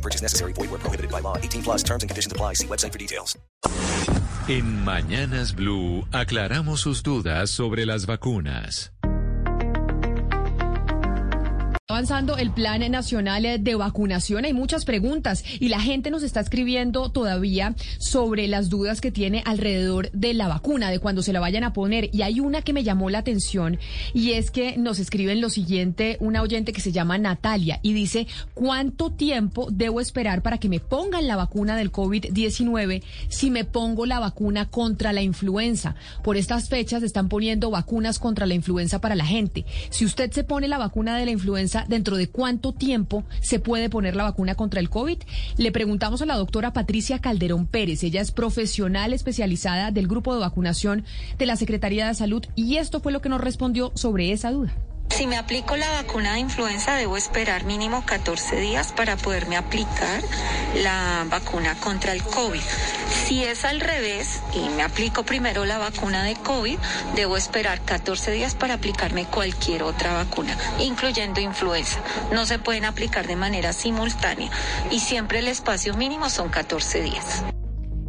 Purchase necessary. Void where prohibited by law. 18 plus terms and conditions apply. See website for details. En Mañanas Blue aclaramos sus dudas sobre las vacunas. Avanzando el plan nacional de vacunación. Hay muchas preguntas y la gente nos está escribiendo todavía sobre las dudas que tiene alrededor de la vacuna, de cuando se la vayan a poner. Y hay una que me llamó la atención y es que nos escriben lo siguiente, una oyente que se llama Natalia y dice, ¿cuánto tiempo debo esperar para que me pongan la vacuna del COVID-19 si me pongo la vacuna contra la influenza? Por estas fechas están poniendo vacunas contra la influenza para la gente. Si usted se pone la vacuna de la influenza, dentro de cuánto tiempo se puede poner la vacuna contra el COVID. Le preguntamos a la doctora Patricia Calderón Pérez. Ella es profesional especializada del grupo de vacunación de la Secretaría de Salud y esto fue lo que nos respondió sobre esa duda. Si me aplico la vacuna de influenza, debo esperar mínimo 14 días para poderme aplicar la vacuna contra el COVID. Si es al revés y me aplico primero la vacuna de COVID, debo esperar 14 días para aplicarme cualquier otra vacuna, incluyendo influenza. No se pueden aplicar de manera simultánea y siempre el espacio mínimo son 14 días.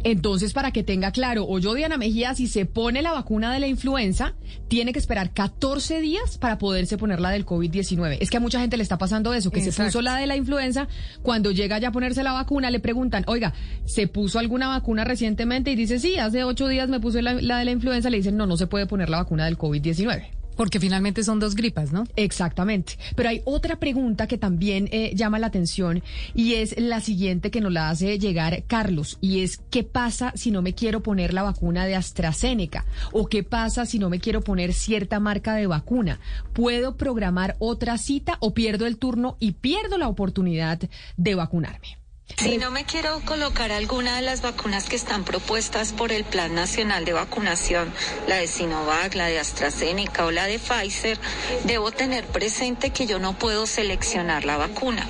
Entonces, para que tenga claro, o yo, Diana Mejía, si se pone la vacuna de la influenza, tiene que esperar 14 días para poderse poner la del COVID-19. Es que a mucha gente le está pasando eso, que se puso la de la influenza, cuando llega ya a ponerse la vacuna, le preguntan, oiga, ¿se puso alguna vacuna recientemente? Y dice, sí, hace ocho días me puse la, la de la influenza, le dicen, no, no se puede poner la vacuna del COVID-19. Porque finalmente son dos gripas, ¿no? Exactamente. Pero hay otra pregunta que también eh, llama la atención y es la siguiente que nos la hace llegar Carlos y es ¿qué pasa si no me quiero poner la vacuna de AstraZeneca? ¿O qué pasa si no me quiero poner cierta marca de vacuna? ¿Puedo programar otra cita o pierdo el turno y pierdo la oportunidad de vacunarme? Si no me quiero colocar alguna de las vacunas que están propuestas por el Plan Nacional de Vacunación, la de Sinovac, la de AstraZeneca o la de Pfizer, debo tener presente que yo no puedo seleccionar la vacuna,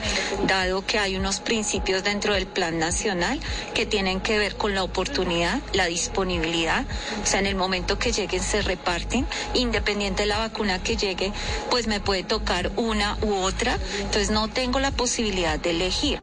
dado que hay unos principios dentro del Plan Nacional que tienen que ver con la oportunidad, la disponibilidad, o sea, en el momento que lleguen se reparten, independiente de la vacuna que llegue, pues me puede tocar una u otra, entonces no tengo la posibilidad de elegir.